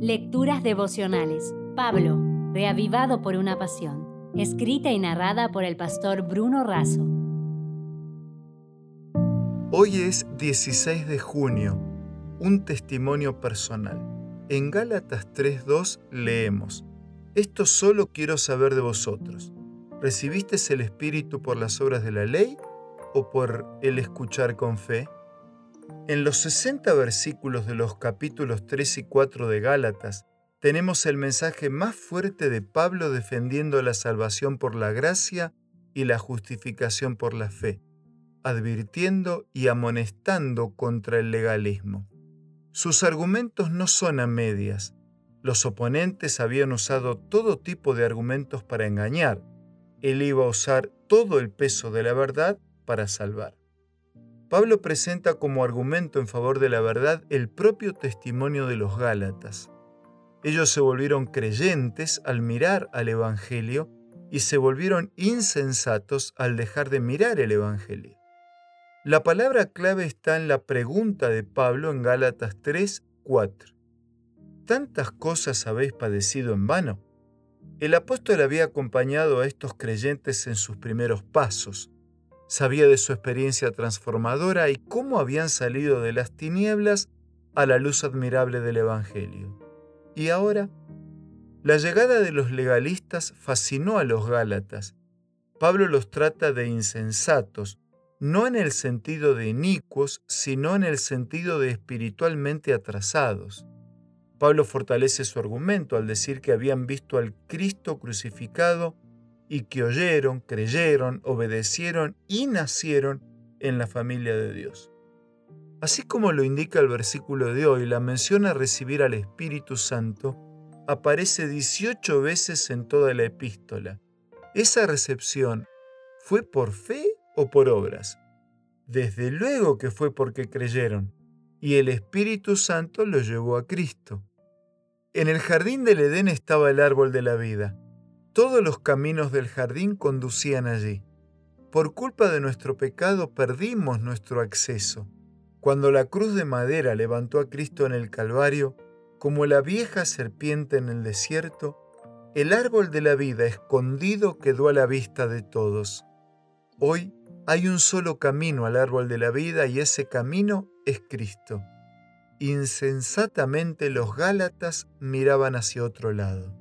Lecturas devocionales. Pablo, reavivado por una pasión. Escrita y narrada por el pastor Bruno Razo. Hoy es 16 de junio. Un testimonio personal. En Gálatas 3.2 leemos, Esto solo quiero saber de vosotros. ¿Recibiste el Espíritu por las obras de la ley o por el escuchar con fe? En los 60 versículos de los capítulos 3 y 4 de Gálatas tenemos el mensaje más fuerte de Pablo defendiendo la salvación por la gracia y la justificación por la fe, advirtiendo y amonestando contra el legalismo. Sus argumentos no son a medias. Los oponentes habían usado todo tipo de argumentos para engañar. Él iba a usar todo el peso de la verdad para salvar. Pablo presenta como argumento en favor de la verdad el propio testimonio de los Gálatas. Ellos se volvieron creyentes al mirar al Evangelio y se volvieron insensatos al dejar de mirar el Evangelio. La palabra clave está en la pregunta de Pablo en Gálatas 3, 4. ¿Tantas cosas habéis padecido en vano? El apóstol había acompañado a estos creyentes en sus primeros pasos Sabía de su experiencia transformadora y cómo habían salido de las tinieblas a la luz admirable del Evangelio. Y ahora, la llegada de los legalistas fascinó a los Gálatas. Pablo los trata de insensatos, no en el sentido de inicuos, sino en el sentido de espiritualmente atrasados. Pablo fortalece su argumento al decir que habían visto al Cristo crucificado y que oyeron, creyeron, obedecieron y nacieron en la familia de Dios. Así como lo indica el versículo de hoy, la mención a recibir al Espíritu Santo aparece 18 veces en toda la epístola. ¿Esa recepción fue por fe o por obras? Desde luego que fue porque creyeron, y el Espíritu Santo los llevó a Cristo. En el jardín del Edén estaba el árbol de la vida todos los caminos del jardín conducían allí. Por culpa de nuestro pecado perdimos nuestro acceso. Cuando la cruz de madera levantó a Cristo en el Calvario, como la vieja serpiente en el desierto, el árbol de la vida escondido quedó a la vista de todos. Hoy hay un solo camino al árbol de la vida y ese camino es Cristo. Insensatamente los Gálatas miraban hacia otro lado.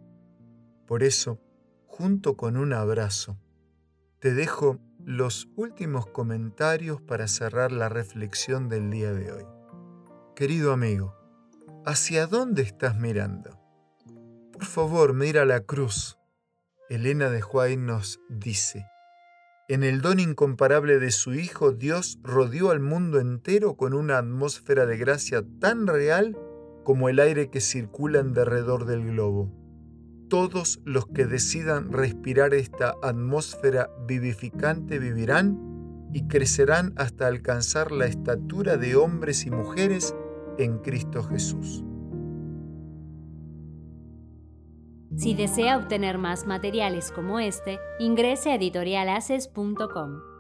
Por eso, junto con un abrazo. Te dejo los últimos comentarios para cerrar la reflexión del día de hoy. Querido amigo, ¿hacia dónde estás mirando? Por favor, mira la cruz. Elena de Huay nos dice, en el don incomparable de su Hijo, Dios rodeó al mundo entero con una atmósfera de gracia tan real como el aire que circula en derredor del globo todos los que decidan respirar esta atmósfera vivificante vivirán y crecerán hasta alcanzar la estatura de hombres y mujeres en Cristo Jesús. Si desea obtener más materiales como este, ingrese a editorialaces.com.